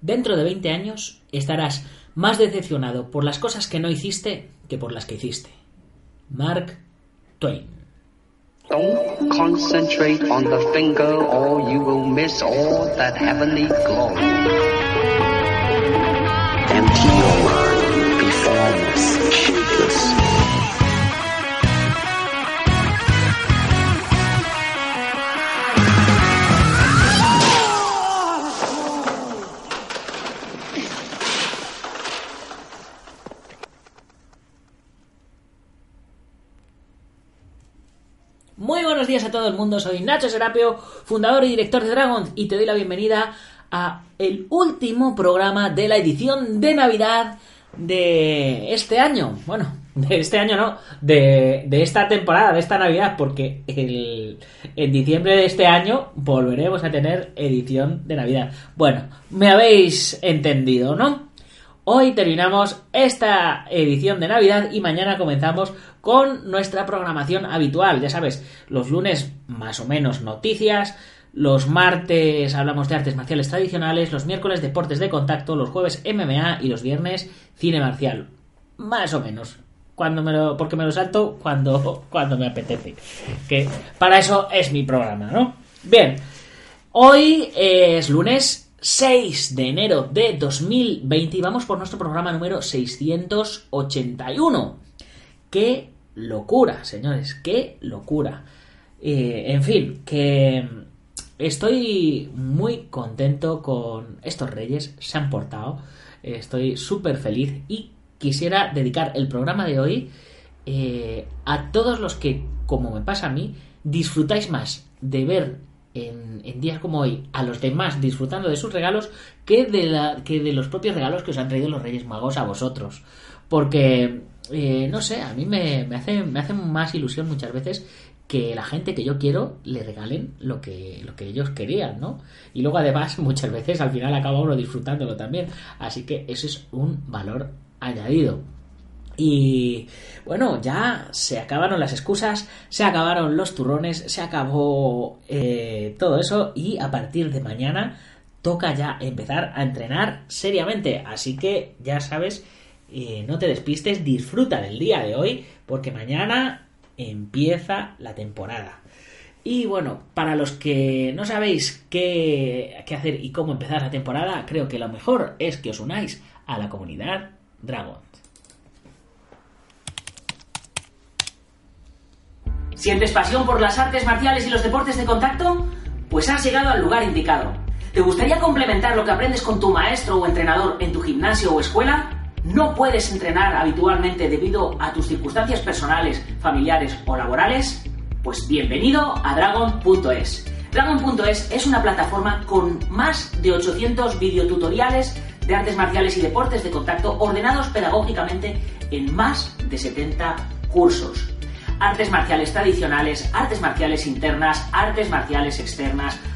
Dentro de 20 años estarás más decepcionado por las cosas que no hiciste que por las que hiciste. Mark Twain. Don't concentrate on the finger or you will miss all that heavenly glow. Empty your mind, be formless, Muy buenos días a todo el mundo, soy Nacho Serapio, fundador y director de Dragon, y te doy la bienvenida a el último programa de la edición de Navidad de este año. Bueno, de este año no, de, de esta temporada, de esta Navidad, porque el, en diciembre de este año volveremos a tener edición de Navidad. Bueno, me habéis entendido, ¿no? Hoy terminamos esta edición de Navidad y mañana comenzamos con nuestra programación habitual. Ya sabes, los lunes más o menos noticias, los martes hablamos de artes marciales tradicionales, los miércoles deportes de contacto, los jueves MMA y los viernes cine marcial. Más o menos. Cuando me lo, porque me lo salto cuando, cuando me apetece. Que para eso es mi programa, ¿no? Bien, hoy es lunes 6 de enero de 2020 y vamos por nuestro programa número 681. ¡Qué locura, señores! ¡Qué locura! Eh, en fin, que estoy muy contento con estos reyes, se han portado, estoy súper feliz y quisiera dedicar el programa de hoy eh, a todos los que, como me pasa a mí, disfrutáis más de ver en, en, días como hoy a los demás disfrutando de sus regalos que de, la, que de los propios regalos que os han traído los Reyes Magos a vosotros. Porque, eh, no sé, a mí me, me, hace, me hace más ilusión muchas veces que la gente que yo quiero le regalen lo que, lo que ellos querían, ¿no? Y luego además muchas veces al final acaba uno disfrutándolo también. Así que eso es un valor añadido. Y bueno, ya se acabaron las excusas, se acabaron los turrones, se acabó eh, todo eso y a partir de mañana toca ya empezar a entrenar seriamente. Así que ya sabes, no te despistes, disfruta del día de hoy porque mañana empieza la temporada. Y bueno, para los que no sabéis qué, qué hacer y cómo empezar la temporada, creo que lo mejor es que os unáis a la comunidad Dragon. ¿Sientes pasión por las artes marciales y los deportes de contacto? Pues has llegado al lugar indicado. ¿Te gustaría complementar lo que aprendes con tu maestro o entrenador en tu gimnasio o escuela? ¿No puedes entrenar habitualmente debido a tus circunstancias personales, familiares o laborales? Pues bienvenido a Dragon.es. Dragon.es es una plataforma con más de 800 videotutoriales de artes marciales y deportes de contacto ordenados pedagógicamente en más de 70 cursos artes marciales tradicionales, artes marciales internas, artes marciales externas,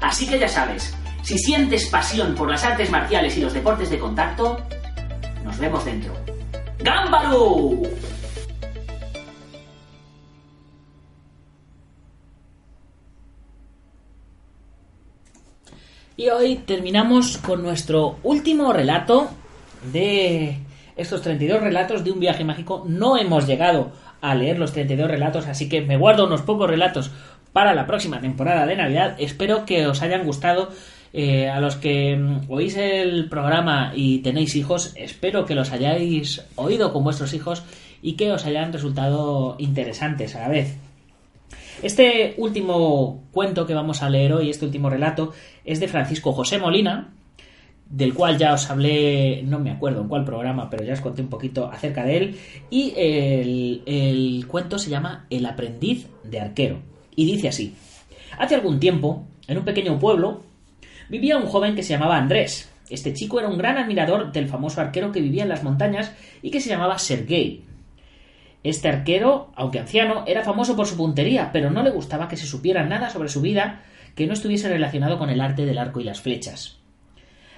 Así que ya sabes, si sientes pasión por las artes marciales y los deportes de contacto, nos vemos dentro. ¡Gámbaro! Y hoy terminamos con nuestro último relato de estos 32 relatos de un viaje mágico. No hemos llegado a leer los 32 relatos, así que me guardo unos pocos relatos para la próxima temporada de Navidad. Espero que os hayan gustado. Eh, a los que mm, oís el programa y tenéis hijos, espero que los hayáis oído con vuestros hijos y que os hayan resultado interesantes a la vez. Este último cuento que vamos a leer hoy, este último relato, es de Francisco José Molina, del cual ya os hablé, no me acuerdo en cuál programa, pero ya os conté un poquito acerca de él. Y el, el cuento se llama El aprendiz de arquero. Y dice así. Hace algún tiempo, en un pequeño pueblo, vivía un joven que se llamaba Andrés. Este chico era un gran admirador del famoso arquero que vivía en las montañas y que se llamaba Sergei. Este arquero, aunque anciano, era famoso por su puntería, pero no le gustaba que se supiera nada sobre su vida que no estuviese relacionado con el arte del arco y las flechas.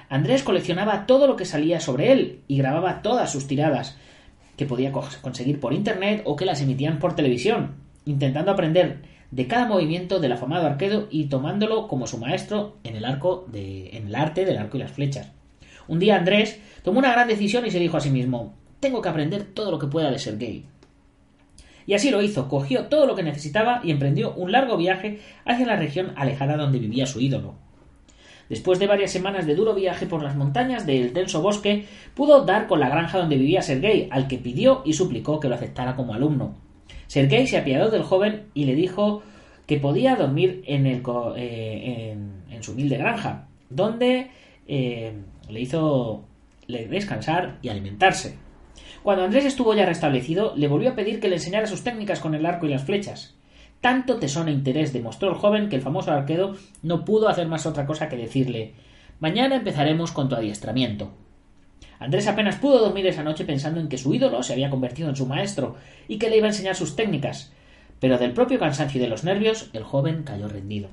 Andrés coleccionaba todo lo que salía sobre él y grababa todas sus tiradas, que podía conseguir por internet o que las emitían por televisión, intentando aprender de cada movimiento del afamado arquero y tomándolo como su maestro en el arco de, en el arte del arco y las flechas. Un día Andrés tomó una gran decisión y se dijo a sí mismo tengo que aprender todo lo que pueda de Sergei. Y así lo hizo, cogió todo lo que necesitaba y emprendió un largo viaje hacia la región alejada donde vivía su ídolo. Después de varias semanas de duro viaje por las montañas del denso bosque, pudo dar con la granja donde vivía Sergei, al que pidió y suplicó que lo aceptara como alumno. Sergei se apiadó del joven y le dijo que podía dormir en, el, eh, en, su humilde granja, donde eh, le hizo descansar y alimentarse. Cuando Andrés estuvo ya restablecido, le volvió a pedir que le enseñara sus técnicas con el arco y las flechas. Tanto tesón e interés demostró el joven que el famoso arquero no pudo hacer más otra cosa que decirle Mañana empezaremos con tu adiestramiento. Andrés apenas pudo dormir esa noche pensando en que su ídolo se había convertido en su maestro y que le iba a enseñar sus técnicas, pero del propio cansancio y de los nervios el joven cayó rendido.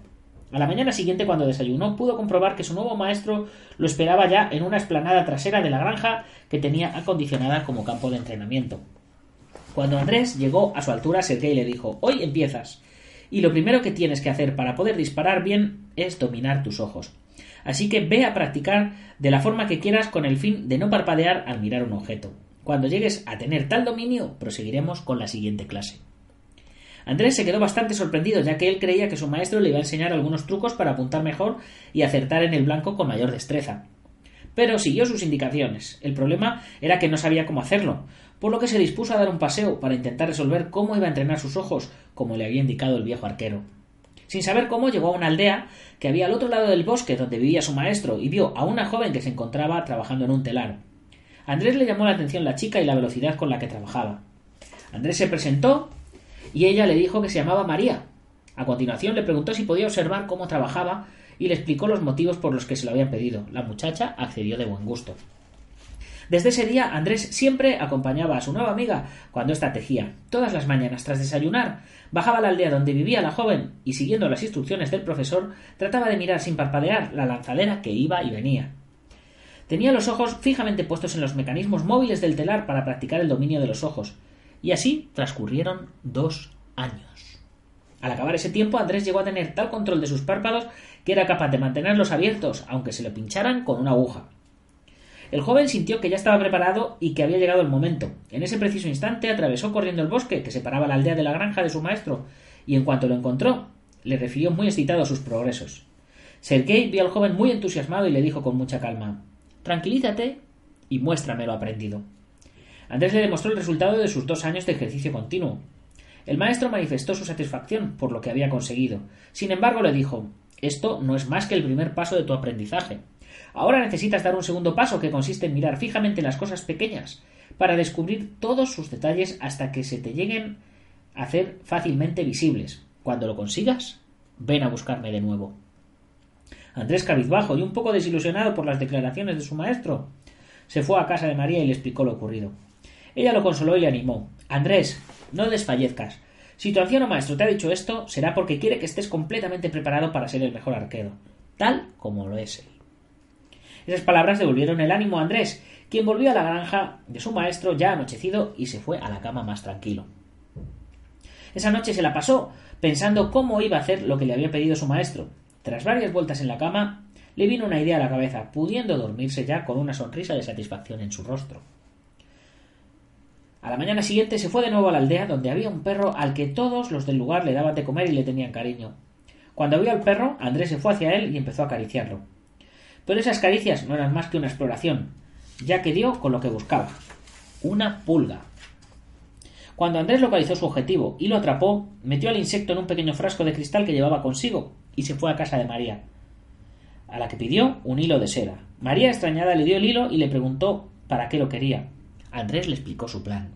A la mañana siguiente, cuando desayunó, pudo comprobar que su nuevo maestro lo esperaba ya en una esplanada trasera de la granja que tenía acondicionada como campo de entrenamiento. Cuando Andrés llegó a su altura, Sergei le dijo Hoy empiezas. Y lo primero que tienes que hacer para poder disparar bien es dominar tus ojos. Así que ve a practicar de la forma que quieras con el fin de no parpadear al mirar un objeto. Cuando llegues a tener tal dominio, proseguiremos con la siguiente clase. Andrés se quedó bastante sorprendido, ya que él creía que su maestro le iba a enseñar algunos trucos para apuntar mejor y acertar en el blanco con mayor destreza. Pero siguió sus indicaciones. El problema era que no sabía cómo hacerlo, por lo que se dispuso a dar un paseo para intentar resolver cómo iba a entrenar sus ojos, como le había indicado el viejo arquero. Sin saber cómo, llegó a una aldea que había al otro lado del bosque donde vivía su maestro y vio a una joven que se encontraba trabajando en un telar. Andrés le llamó la atención la chica y la velocidad con la que trabajaba. Andrés se presentó y ella le dijo que se llamaba María. A continuación le preguntó si podía observar cómo trabajaba y le explicó los motivos por los que se lo habían pedido. La muchacha accedió de buen gusto. Desde ese día Andrés siempre acompañaba a su nueva amiga cuando ésta tejía. Todas las mañanas, tras desayunar, bajaba a la aldea donde vivía la joven y, siguiendo las instrucciones del profesor, trataba de mirar sin parpadear la lanzadera que iba y venía. Tenía los ojos fijamente puestos en los mecanismos móviles del telar para practicar el dominio de los ojos, y así transcurrieron dos años. Al acabar ese tiempo, Andrés llegó a tener tal control de sus párpados que era capaz de mantenerlos abiertos, aunque se le pincharan con una aguja. El joven sintió que ya estaba preparado y que había llegado el momento. En ese preciso instante atravesó corriendo el bosque que separaba la aldea de la granja de su maestro, y en cuanto lo encontró, le refirió muy excitado sus progresos. Sergei vio al joven muy entusiasmado y le dijo con mucha calma Tranquilízate y muéstrame lo aprendido. Andrés le demostró el resultado de sus dos años de ejercicio continuo. El maestro manifestó su satisfacción por lo que había conseguido. Sin embargo, le dijo Esto no es más que el primer paso de tu aprendizaje. Ahora necesitas dar un segundo paso que consiste en mirar fijamente las cosas pequeñas para descubrir todos sus detalles hasta que se te lleguen a hacer fácilmente visibles. Cuando lo consigas, ven a buscarme de nuevo. Andrés cabizbajo y un poco desilusionado por las declaraciones de su maestro, se fue a casa de María y le explicó lo ocurrido. Ella lo consoló y le animó. Andrés, no desfallezcas. Si tu anciano maestro te ha dicho esto, será porque quiere que estés completamente preparado para ser el mejor arquero, tal como lo es él. Esas palabras devolvieron el ánimo a Andrés, quien volvió a la granja de su maestro ya anochecido y se fue a la cama más tranquilo. Esa noche se la pasó pensando cómo iba a hacer lo que le había pedido su maestro. Tras varias vueltas en la cama, le vino una idea a la cabeza, pudiendo dormirse ya con una sonrisa de satisfacción en su rostro. A la mañana siguiente se fue de nuevo a la aldea donde había un perro al que todos los del lugar le daban de comer y le tenían cariño. Cuando vio al perro, Andrés se fue hacia él y empezó a acariciarlo. Pero esas caricias no eran más que una exploración, ya que dio con lo que buscaba. Una pulga. Cuando Andrés localizó su objetivo y lo atrapó, metió al insecto en un pequeño frasco de cristal que llevaba consigo y se fue a casa de María, a la que pidió un hilo de seda. María, extrañada, le dio el hilo y le preguntó para qué lo quería. Andrés le explicó su plan.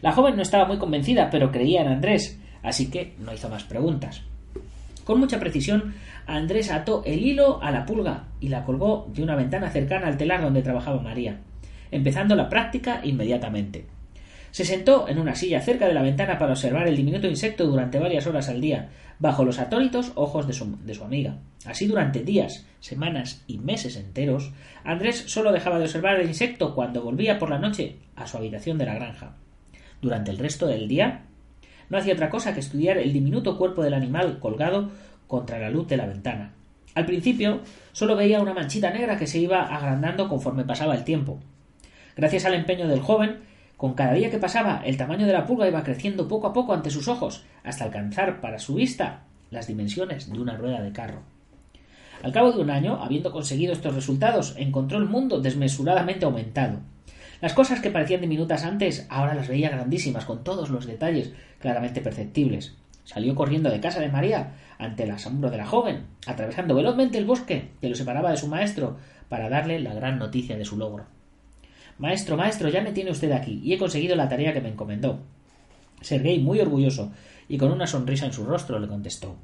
La joven no estaba muy convencida, pero creía en Andrés, así que no hizo más preguntas. Con mucha precisión, Andrés ató el hilo a la pulga y la colgó de una ventana cercana al telar donde trabajaba María, empezando la práctica inmediatamente. Se sentó en una silla cerca de la ventana para observar el diminuto insecto durante varias horas al día, bajo los atónitos ojos de su, de su, amiga. Así durante días, semanas y meses enteros, Andrés solo dejaba de observar el insecto cuando volvía por la noche a su habitación de la granja. Durante el resto del día, no hacía otra cosa que estudiar el diminuto cuerpo del animal colgado contra la luz de la ventana. Al principio solo veía una manchita negra que se iba agrandando conforme pasaba el tiempo. Gracias al empeño del joven, con cada día que pasaba el tamaño de la pulga iba creciendo poco a poco ante sus ojos, hasta alcanzar para su vista las dimensiones de una rueda de carro. Al cabo de un año, habiendo conseguido estos resultados, encontró el mundo desmesuradamente aumentado. Las cosas que parecían diminutas antes ahora las veía grandísimas, con todos los detalles claramente perceptibles. Salió corriendo de casa de María ante el asombro de la joven, atravesando velozmente el bosque que lo separaba de su maestro para darle la gran noticia de su logro. Maestro, maestro, ya me tiene usted aquí y he conseguido la tarea que me encomendó. Sergei, muy orgulloso y con una sonrisa en su rostro, le contestó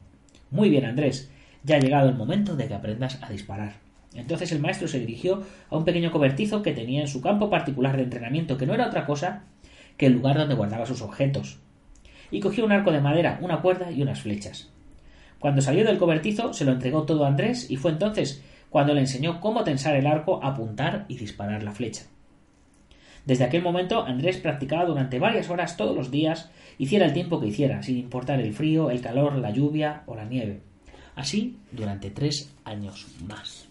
Muy bien, Andrés, ya ha llegado el momento de que aprendas a disparar. Entonces el maestro se dirigió a un pequeño cobertizo que tenía en su campo particular de entrenamiento, que no era otra cosa que el lugar donde guardaba sus objetos, y cogió un arco de madera, una cuerda y unas flechas. Cuando salió del cobertizo se lo entregó todo a Andrés y fue entonces cuando le enseñó cómo tensar el arco, apuntar y disparar la flecha. Desde aquel momento Andrés practicaba durante varias horas todos los días, hiciera el tiempo que hiciera, sin importar el frío, el calor, la lluvia o la nieve. Así durante tres años más.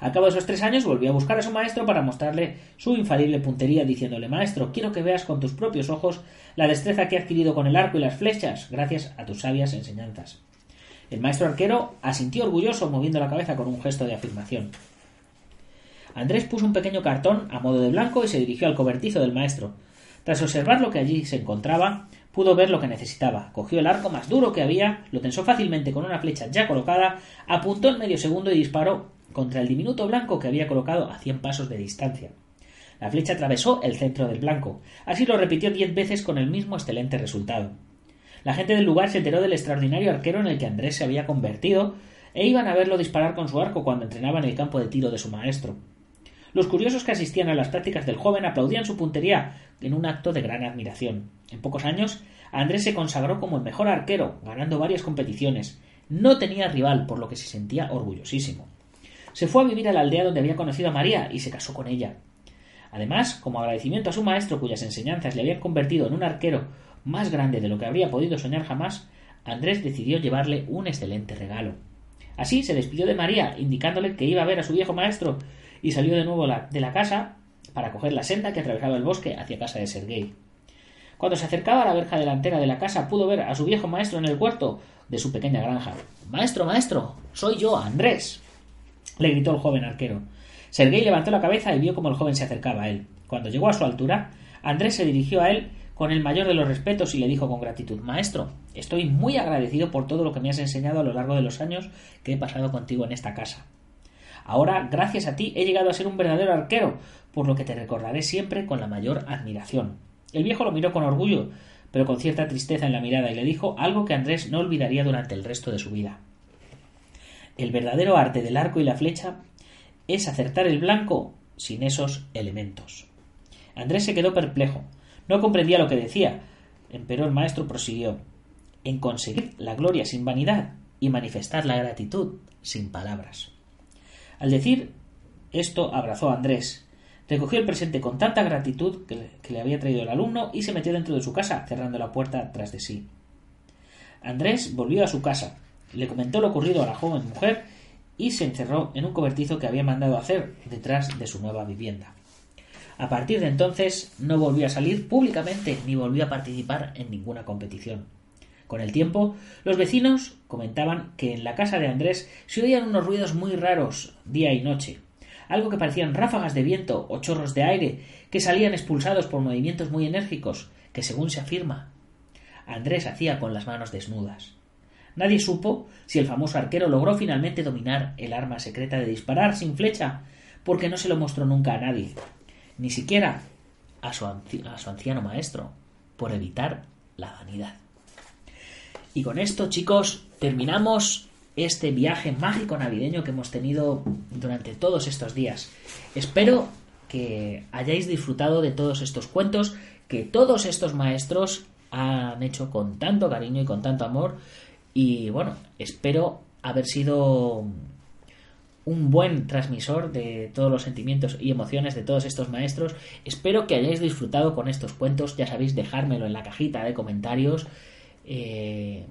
Al cabo de esos tres años volvió a buscar a su maestro para mostrarle su infalible puntería, diciéndole Maestro, quiero que veas con tus propios ojos la destreza que he adquirido con el arco y las flechas, gracias a tus sabias enseñanzas. El maestro arquero asintió orgulloso, moviendo la cabeza con un gesto de afirmación. Andrés puso un pequeño cartón a modo de blanco y se dirigió al cobertizo del maestro. Tras observar lo que allí se encontraba, pudo ver lo que necesitaba. Cogió el arco más duro que había, lo tensó fácilmente con una flecha ya colocada, apuntó en medio segundo y disparó contra el diminuto blanco que había colocado a cien pasos de distancia. La flecha atravesó el centro del blanco. Así lo repitió diez veces con el mismo excelente resultado. La gente del lugar se enteró del extraordinario arquero en el que Andrés se había convertido e iban a verlo disparar con su arco cuando entrenaba en el campo de tiro de su maestro. Los curiosos que asistían a las prácticas del joven aplaudían su puntería en un acto de gran admiración. En pocos años, Andrés se consagró como el mejor arquero, ganando varias competiciones. No tenía rival, por lo que se sentía orgullosísimo. Se fue a vivir a la aldea donde había conocido a María y se casó con ella. Además, como agradecimiento a su maestro cuyas enseñanzas le habían convertido en un arquero más grande de lo que habría podido soñar jamás, Andrés decidió llevarle un excelente regalo. Así se despidió de María, indicándole que iba a ver a su viejo maestro, y salió de nuevo de la casa para coger la senda que atravesaba el bosque hacia casa de Sergei. Cuando se acercaba a la verja delantera de la casa, pudo ver a su viejo maestro en el cuarto de su pequeña granja. Maestro, maestro, soy yo, Andrés le gritó el joven arquero. Sergei levantó la cabeza y vio cómo el joven se acercaba a él. Cuando llegó a su altura, Andrés se dirigió a él con el mayor de los respetos y le dijo con gratitud Maestro, estoy muy agradecido por todo lo que me has enseñado a lo largo de los años que he pasado contigo en esta casa. Ahora, gracias a ti, he llegado a ser un verdadero arquero, por lo que te recordaré siempre con la mayor admiración. El viejo lo miró con orgullo, pero con cierta tristeza en la mirada, y le dijo algo que Andrés no olvidaría durante el resto de su vida. El verdadero arte del arco y la flecha es acertar el blanco sin esos elementos. Andrés se quedó perplejo. No comprendía lo que decía, pero el maestro prosiguió en conseguir la gloria sin vanidad y manifestar la gratitud sin palabras. Al decir esto, abrazó a Andrés, recogió el presente con tanta gratitud que le, que le había traído el alumno y se metió dentro de su casa, cerrando la puerta tras de sí. Andrés volvió a su casa, le comentó lo ocurrido a la joven mujer y se encerró en un cobertizo que había mandado hacer detrás de su nueva vivienda. A partir de entonces no volvió a salir públicamente ni volvió a participar en ninguna competición. Con el tiempo, los vecinos comentaban que en la casa de Andrés se oían unos ruidos muy raros día y noche, algo que parecían ráfagas de viento o chorros de aire que salían expulsados por movimientos muy enérgicos, que según se afirma, Andrés hacía con las manos desnudas. Nadie supo si el famoso arquero logró finalmente dominar el arma secreta de disparar sin flecha, porque no se lo mostró nunca a nadie, ni siquiera a su, a su anciano maestro, por evitar la vanidad. Y con esto, chicos, terminamos este viaje mágico navideño que hemos tenido durante todos estos días. Espero que hayáis disfrutado de todos estos cuentos que todos estos maestros han hecho con tanto cariño y con tanto amor y bueno, espero haber sido un buen transmisor de todos los sentimientos y emociones de todos estos maestros. Espero que hayáis disfrutado con estos cuentos. Ya sabéis, dejármelo en la cajita de comentarios. Eh,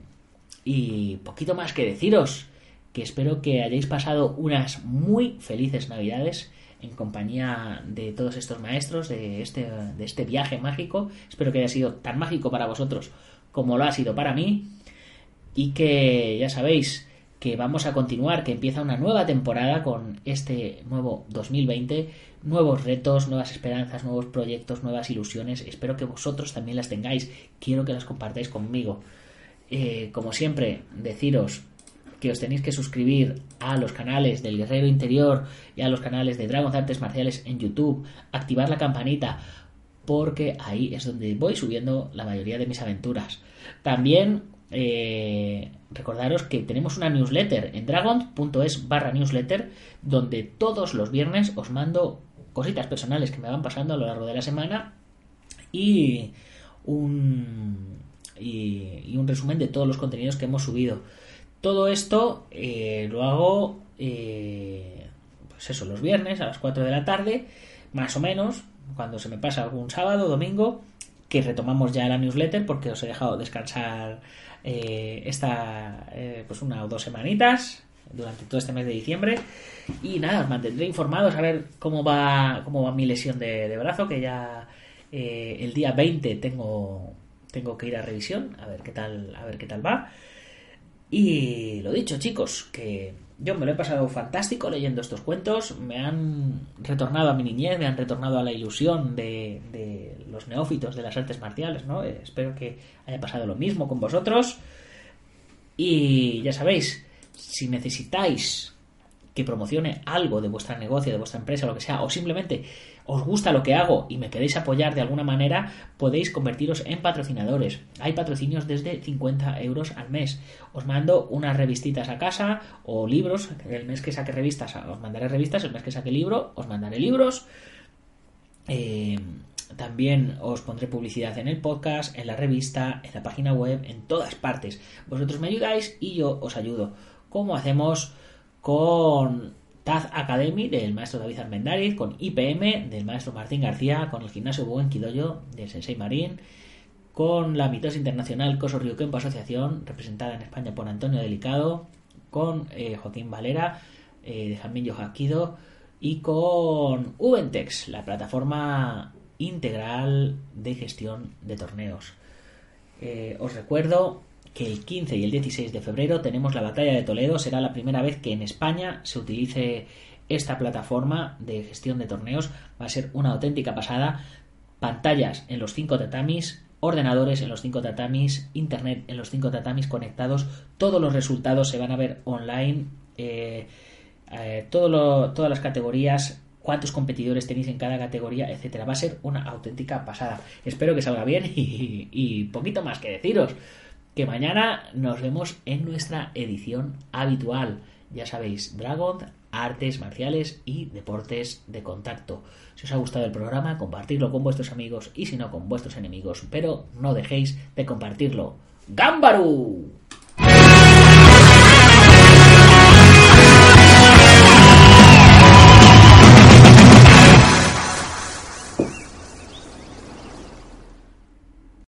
y poquito más que deciros que espero que hayáis pasado unas muy felices navidades en compañía de todos estos maestros de este, de este viaje mágico. Espero que haya sido tan mágico para vosotros como lo ha sido para mí y que ya sabéis que vamos a continuar, que empieza una nueva temporada con este nuevo 2020, nuevos retos, nuevas esperanzas, nuevos proyectos, nuevas ilusiones. Espero que vosotros también las tengáis. Quiero que las compartáis conmigo. Eh, como siempre, deciros que os tenéis que suscribir a los canales del Guerrero Interior y a los canales de Dragon Artes Marciales en YouTube, activar la campanita, porque ahí es donde voy subiendo la mayoría de mis aventuras. También eh, recordaros que tenemos una newsletter en dragon.es barra newsletter donde todos los viernes os mando cositas personales que me van pasando a lo largo de la semana y un, y, un resumen de todos los contenidos que hemos subido. Todo esto eh, lo hago eh, pues eso, los viernes a las 4 de la tarde, más o menos, cuando se me pasa algún sábado, domingo, que retomamos ya la newsletter porque os he dejado descansar eh, esta eh, pues una o dos semanitas durante todo este mes de diciembre. Y nada os mantendré informados a ver cómo va cómo va mi lesión de, brazo que ya eh, el día 20 tengo tengo que ir a revisión a ver qué tal a ver qué tal va. Y lo dicho chicos que yo me lo he pasado fantástico leyendo estos cuentos, me han retornado a mi niñez, me han retornado a la ilusión de, los neófitos de las artes marciales, ¿no? Eh, espero que haya pasado lo mismo con vosotros. Y ya sabéis, si necesitáis que promocione algo de vuestra negocio, de vuestra empresa, lo que sea, o simplemente os gusta lo que hago y me queréis apoyar de alguna manera, podéis convertiros en patrocinadores. Hay patrocinios desde 50 euros al mes. Os mando unas revistitas a casa o libros. El mes que saque revistas os mandaré revistas, el mes que saque libro os mandaré libros. Eh, también os pondré publicidad en el podcast, en la revista, en la página web, en todas partes. Vosotros me ayudáis y yo os ayudo. ¿Cómo hacemos con Taz Academy del maestro David Armendáriz, con IPM del maestro Martín García, con el gimnasio Buen Quidoyo del Sensei Marín, con la mitosis internacional Coso Ryukempo Asociación, representada en España por Antonio Delicado, con eh, Joaquín Valera eh, de Jamín Yojaquido y con Ubentex, la plataforma integral de gestión de torneos. Eh, os recuerdo que el 15 y el 16 de febrero tenemos la batalla de Toledo. Será la primera vez que en España se utilice esta plataforma de gestión de torneos. Va a ser una auténtica pasada. Pantallas en los cinco tatamis, ordenadores en los cinco tatamis, internet en los cinco tatamis conectados. Todos los resultados se van a ver online. Eh, eh, todas las categorías cuántos competidores tenéis en cada categoría, etcétera. Va a ser una auténtica pasada. Espero que salga bien y, y poquito más que deciros. Que mañana nos vemos en nuestra edición habitual. Ya sabéis, Dragon, artes marciales y deportes de contacto. Si os ha gustado el programa, compartirlo con vuestros amigos y si no, con vuestros enemigos. Pero no dejéis de compartirlo. ¡Gámbaru!